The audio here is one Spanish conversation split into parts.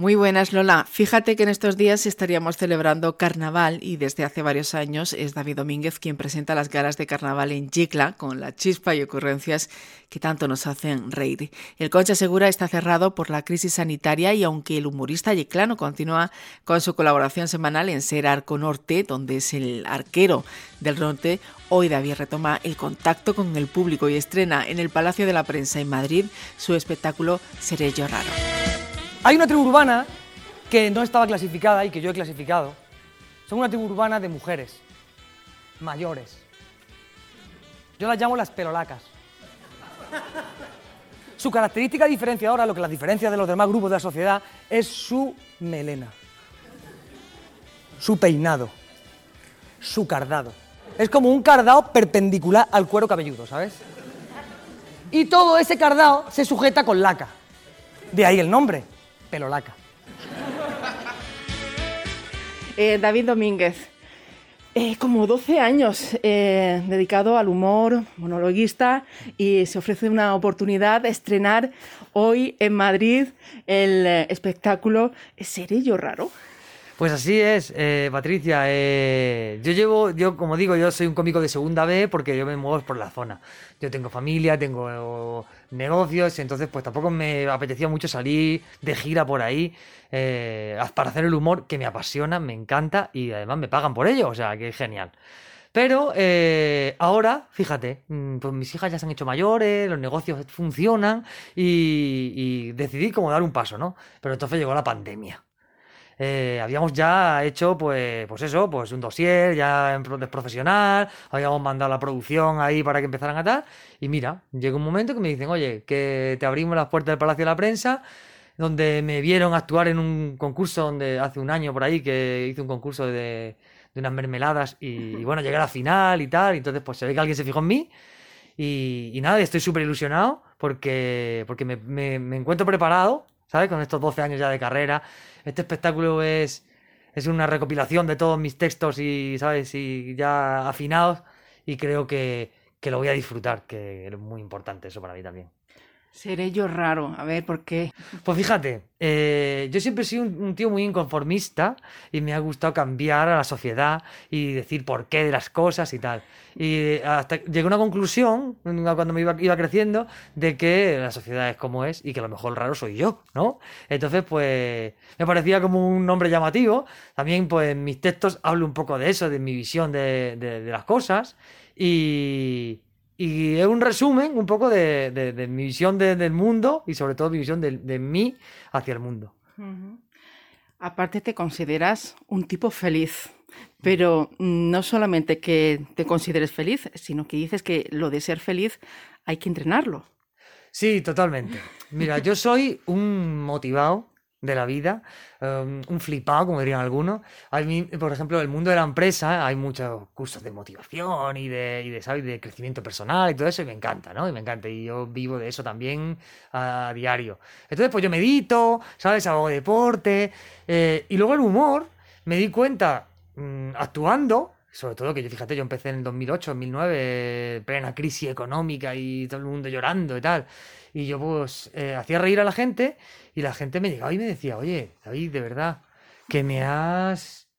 Muy buenas, Lola. Fíjate que en estos días estaríamos celebrando carnaval y desde hace varios años es David Domínguez quien presenta las galas de carnaval en Yicla con la chispa y ocurrencias que tanto nos hacen reír. El Concha Segura está cerrado por la crisis sanitaria y aunque el humorista yiclano continúa con su colaboración semanal en Ser Arco Norte, donde es el arquero del norte, hoy David retoma el contacto con el público y estrena en el Palacio de la Prensa en Madrid su espectáculo Seré yo raro. Hay una tribu urbana que no estaba clasificada y que yo he clasificado. Son una tribu urbana de mujeres, mayores. Yo las llamo las pelolacas. Su característica diferenciadora, lo que las diferencia de los demás grupos de la sociedad, es su melena, su peinado, su cardado. Es como un cardado perpendicular al cuero cabelludo, ¿sabes? Y todo ese cardado se sujeta con laca. De ahí el nombre pelolaca. Eh, David Domínguez, eh, como 12 años eh, dedicado al humor, monologuista, y se ofrece una oportunidad de estrenar hoy en Madrid el espectáculo ¿Seré yo raro? Pues así es, Patricia. yo llevo, yo como digo, yo soy un cómico de segunda B porque yo me muevo por la zona. Yo tengo familia, tengo negocios, entonces pues tampoco me apetecía mucho salir de gira por ahí eh, para hacer el humor que me apasiona, me encanta y además me pagan por ello, o sea, que es genial. Pero eh, ahora, fíjate, mm, pues mis hijas ya se han hecho mayores, los negocios funcionan y, y decidí como dar un paso, ¿no? Pero entonces llegó la pandemia. Eh, habíamos ya hecho, pues, pues eso, pues un dossier ya en profesional, habíamos mandado la producción ahí para que empezaran a tal, y mira, llega un momento que me dicen, oye, que te abrimos las puertas del Palacio de la Prensa, donde me vieron actuar en un concurso donde hace un año por ahí que hice un concurso de, unas mermeladas y, bueno, llegué a la final y tal, y entonces pues se ve que alguien se fijó en mí. Y, nada, estoy súper ilusionado porque, porque me, me encuentro preparado, ¿sabes? Con estos 12 años ya de carrera este espectáculo es, es una recopilación de todos mis textos y, ¿sabes? Y ya afinados y creo que, que lo voy a disfrutar, que es muy importante eso para mí también. Seré yo raro, a ver, ¿por qué? Pues fíjate, eh, yo siempre he sido un, tío muy inconformista y me ha gustado cambiar a la sociedad y decir por qué de las cosas y tal. Y hasta llegué a una conclusión, cuando me iba, iba, creciendo, de que la sociedad es como es y que a lo mejor raro soy yo, ¿no? Entonces, pues, me parecía como un nombre llamativo. También, pues, en mis textos hablo un poco de eso, de mi visión de, de las cosas. Y, y es un resumen un poco de, mi visión del mundo y sobre todo mi visión de, mí hacia el mundo. Aparte te consideras un tipo feliz, pero no solamente que te consideres feliz, sino que dices que lo de ser feliz hay que entrenarlo. Sí, totalmente. Mira, yo soy un motivado de la vida, em, un flipado, como dirían algunos. Hay, por ejemplo, el mundo de la empresa, hay muchos cursos de motivación y de, y de, ¿sabes? de crecimiento personal y todo eso, y me encanta, ¿no? Y me encanta, y yo vivo de eso también a diario. Entonces, pues yo medito, ¿sabes? Hago deporte, eh, y luego el humor, me di cuenta mm, actuando, sobre todo que yo, fíjate, yo empecé en el 2008, 2009, plena crisis económica y todo el mundo llorando y tal. Y yo pues eh, hacía reír a la gente y la gente me llegaba y me decía, oye, David, de verdad, que me has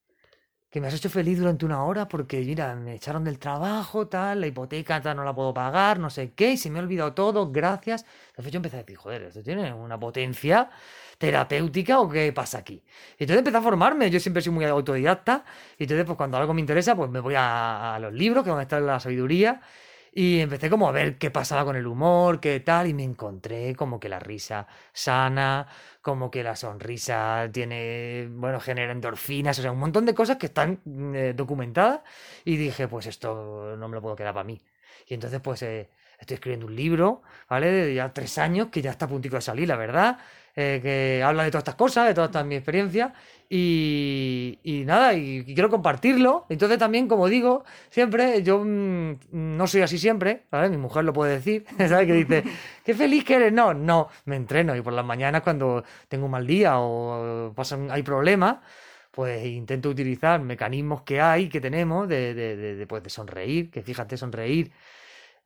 que me has hecho feliz durante una hora porque, mira, me echaron del trabajo, tal, la hipoteca tal, no la puedo pagar, no sé qué, y se me ha olvidado todo, gracias. Entonces yo empecé a decir, joder, esto tiene una potencia terapéutica o qué pasa aquí. Y entonces empecé a formarme, yo siempre soy muy autodidacta, y entonces pues cuando algo me interesa, pues me voy a, a los libros, que van a estar en la sabiduría, y empecé como a ver qué pasaba con el humor, qué tal, y me encontré como que la risa sana, como que la sonrisa tiene, bueno, genera endorfinas, o sea, un montón de cosas que están mm, eh, documentadas. Y dije, pues esto no me lo puedo quedar para mí. Y entonces, pues eh, estoy escribiendo un libro, ¿vale? De ya tres años, que ya está a puntito de salir, la verdad. Eh, que habla de todas estas cosas, de toda esta mi experiencia, y, nada, y, quiero compartirlo. Entonces también, como digo, siempre, yo mm, no soy así siempre, Mi mujer lo puede decir, ¿sabes? Que dice, qué feliz que eres. No, no, me entreno y por las mañanas cuando tengo un mal día o pasan, hay problemas, pues intento utilizar mecanismos que hay, que tenemos, de, de, de, pues, de sonreír, que fíjate, sonreír,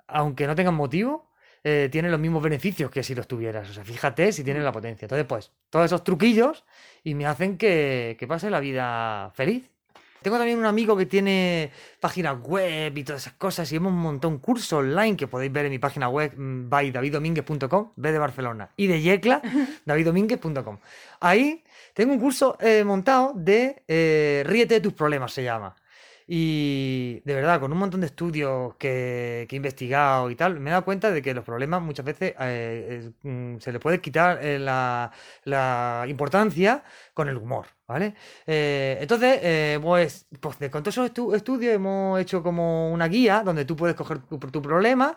aunque no tengan motivo, eh, tiene los mismos beneficios que si los tuvieras. O sea, fíjate si tienes la potencia. Entonces, pues, todos esos truquillos y me hacen que, que pase la vida feliz. Tengo también un amigo que tiene página web y todas esas cosas y hemos montado un curso online que podéis ver en mi página web mm, by daviddominguez.com, B de Barcelona, y de Yecla, daviddominguez.com. Ahí tengo un curso eh, montado de eh, Ríete de tus problemas, se llama. Y de verdad, con un montón de estudios que, que he investigado y tal, me he dado cuenta de que los problemas muchas veces eh, mm, se le puede quitar eh, la, la importancia con el humor, ¿vale? Eh, entonces, pues, pues con todos esos estu- estudios hemos hecho como una guía donde tú puedes coger tu, problema,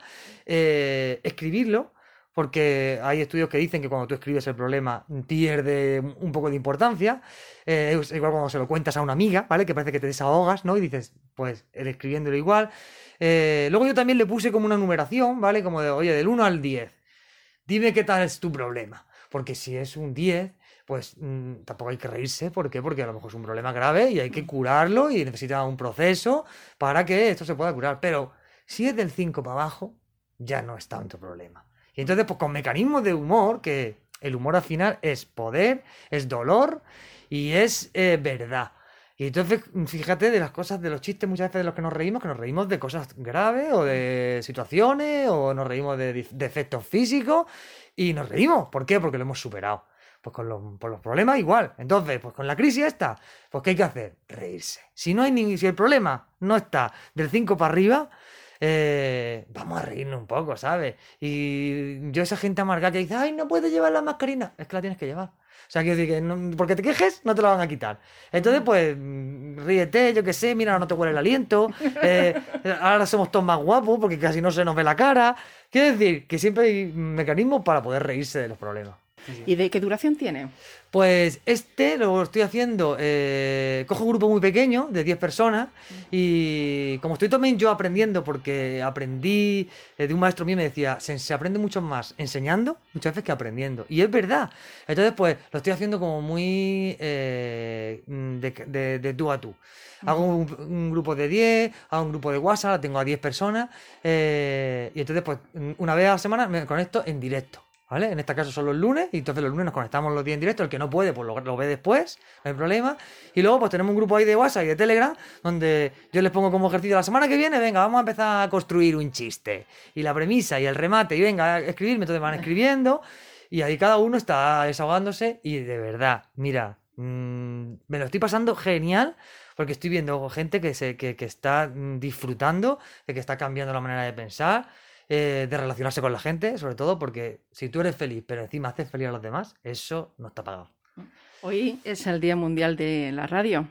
escribirlo, porque hay estudios que dicen que cuando tú escribes el problema pierde un poco de importancia. Eh, es igual cuando se lo cuentas a una amiga, ¿vale? Que parece que te desahogas, ¿no? Y dices, pues, escribiéndolo igual. Eh, luego yo también le puse como una numeración, ¿vale? Como de, oye, del 1 al 10. Dime qué tal es tu problema. Porque si es un 10, pues mm, tampoco hay que reírse. ¿Por qué? Porque a lo mejor es un problema grave y hay que curarlo y necesita un proceso para que esto se pueda curar. Pero si es del 5 para abajo, ya no es tanto problema. Y entonces, pues con mecanismos de humor, que el humor al final es poder, es dolor y es eh, verdad. Y entonces, fíjate de las cosas, de los chistes muchas veces de los que nos reímos, que nos reímos de cosas graves o de situaciones o nos reímos de defectos físicos y nos reímos. ¿Por qué? Porque lo hemos superado. Pues con los, por los problemas igual. Entonces, pues con la crisis esta, pues ¿qué hay que hacer? Reírse. Si no hay ni, si el problema no está del 5 para arriba, eh, vamos a reírnos un poco, ¿sabes? Y yo esa gente amargada que dice, ay, no puedes llevar la mascarina, es que la tienes que llevar. O sea, quiero decir que porque te quejes, no te la van a quitar. Entonces, pues, mm, ríete, yo qué sé, mira, ahora no te huele el aliento. eh, ahora somos todos más guapos porque casi no se nos ve la cara. Quiero decir que siempre hay mecanismos para poder reírse de los problemas. ¿Y de qué duración tiene? Pues este lo estoy haciendo, eh, cojo un grupo muy pequeño, de 10 personas, y como estoy también yo aprendiendo, porque aprendí eh, de un maestro mío, me decía, se, se aprende mucho más enseñando muchas veces que aprendiendo. Y es verdad. Entonces, pues lo estoy haciendo como muy eh, de, de- de tú a tú. Hago un, un grupo de 10, hago un grupo de WhatsApp, tengo a 10 personas, eh, y entonces, pues una vez a la semana me conecto en directo. ¿Vale? En este caso son los lunes, y entonces los lunes nos conectamos los días en directo. El que no puede, pues lo, lo ve después, no hay problema. Y luego, pues tenemos un grupo ahí de WhatsApp y de Telegram, donde yo les pongo como ejercicio la semana que viene, venga, vamos a empezar a construir un chiste. Y la premisa y el remate, y venga, a escribirme, entonces van escribiendo, y ahí cada uno está desahogándose, y de verdad, mira, mm, me lo estoy pasando genial. Porque estoy viendo gente que, se, que, que está mm, disfrutando, de que está cambiando la manera de pensar, eh, de relacionarse con la gente, sobre todo porque si tú eres feliz, pero encima haces feliz a los demás, eso no está pagado. Hoy es el Día Mundial de la Radio.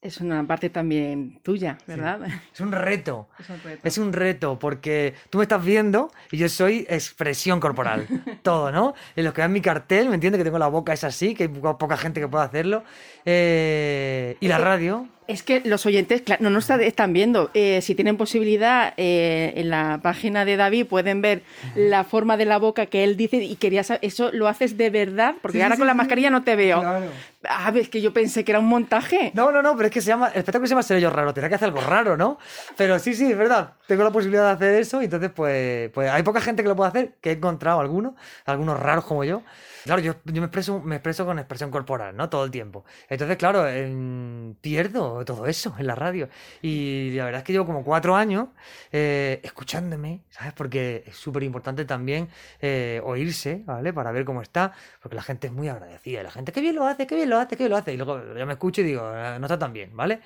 Es una parte también tuya, ¿verdad? Es un reto. Es un reto. Es un reto porque tú me estás viendo y yo soy expresión corporal. Todo, ¿no? En lo que vean mi cartel, me entiende que tengo la boca es así, que hay poca, poca gente que pueda hacerlo. Eh, y la radio. Es que los oyentes, claro, no nos está- están viendo. Eh, si tienen posibilidad, eh, en la página de David pueden ver la forma de la boca que él dice y quería saber, ¿eso lo haces de verdad? Porque Sí, ahora sí, con la mascarilla no te veo. Claro. Ah, es que yo pensé que era un montaje. No, no, no, pero es que se llama, el espectáculo se llama Seré yo raro, tendrá que hacer algo raro, ¿no? Pero sí, sí, es verdad, tengo la posibilidad de hacer eso y entonces pues, pues hay poca gente que lo puede hacer, que he encontrado algunos, algunos raros como yo. Claro, yo, yo me, expreso, me expreso con expresión corporal, ¿no? Todo el tiempo. Entonces, claro, em, pierdo todo eso en la radio. Y la verdad es que llevo como cuatro años eh, escuchándome, ¿sabes? Porque es súper importante también eh, oírse, ¿vale? Para ver cómo está, porque la gente es muy agradecida. La gente, qué bien lo hace, qué bien lo hace, qué bien lo hace. Y luego yo me escucho y digo, "Eh, no está tan bien, ¿vale?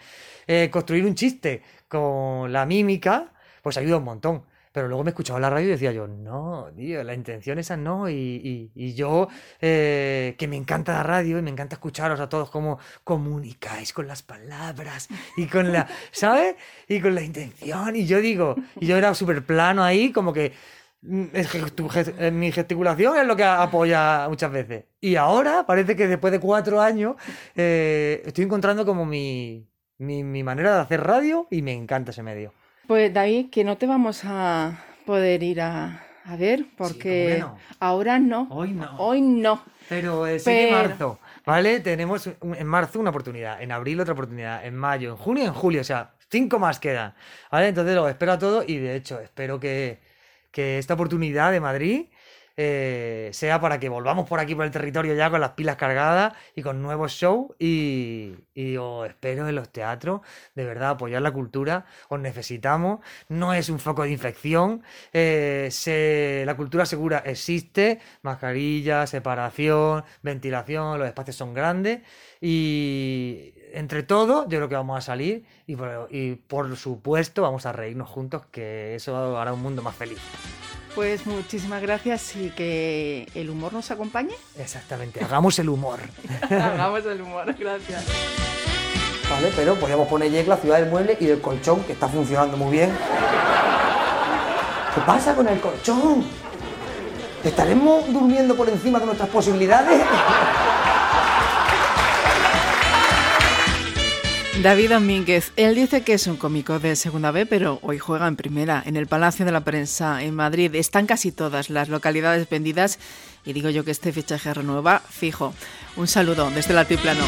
Eh, construir un chiste con la mímica, pues ayuda un montón. Pero luego me escuchaba la radio y decía yo, no, tío, la intención esa no. Y, y- y yo, eh, que me encanta la radio y me encanta escucharos a todos cómo comunicáis con las palabras y con la, ¿sabes? Y con la intención. Y yo digo, y yo era súper plano ahí, como que mm, eh, mi gesticulación es lo que apoya muchas veces. Y ahora parece que después de cuatro años eh, estoy encontrando como mi, mi, mi manera de hacer radio y me encanta ese medio. Pues David, que no te vamos a poder ir a, a ver, porque ahora no. Hoy no. Hoy no. Pero el 6 de marzo, ¿vale? Tenemos un- en marzo una oportunidad, en abril otra oportunidad, en mayo, en junio y en julio, o sea, cinco más quedan, ¿vale? Entonces lo espero a todo y de hecho espero que, que esta oportunidad de Madrid eh, sea para que volvamos por aquí por el territorio ya con las pilas cargadas y con nuevos shows y, os espero en los teatros, de verdad, apoyar la cultura, os necesitamos, no es un foco de infección, eh, la cultura segura existe, mascarilla, separación, ventilación, los espacios son grandes. Y entre todos yo creo que vamos a salir y y por supuesto vamos a reírnos juntos, que eso hará un mundo más feliz. Pues muchísimas gracias y que el humor nos acompañe. Exactamente, hagamos el humor. hagamos el humor, gracias. Vale, pero podríamos poner la ciudad del mueble y del colchón, que está funcionando muy bien. ¿Qué pasa con el colchón? ¿Estaremos durmiendo por encima de nuestras posibilidades? David Domínguez, él dice que es un cómico de segunda B, pero hoy juega en primera, en el Palacio de la Prensa, en Madrid. Están casi todas las localidades vendidas y digo yo que este fichaje renueva fijo. Un saludo desde el altiplano.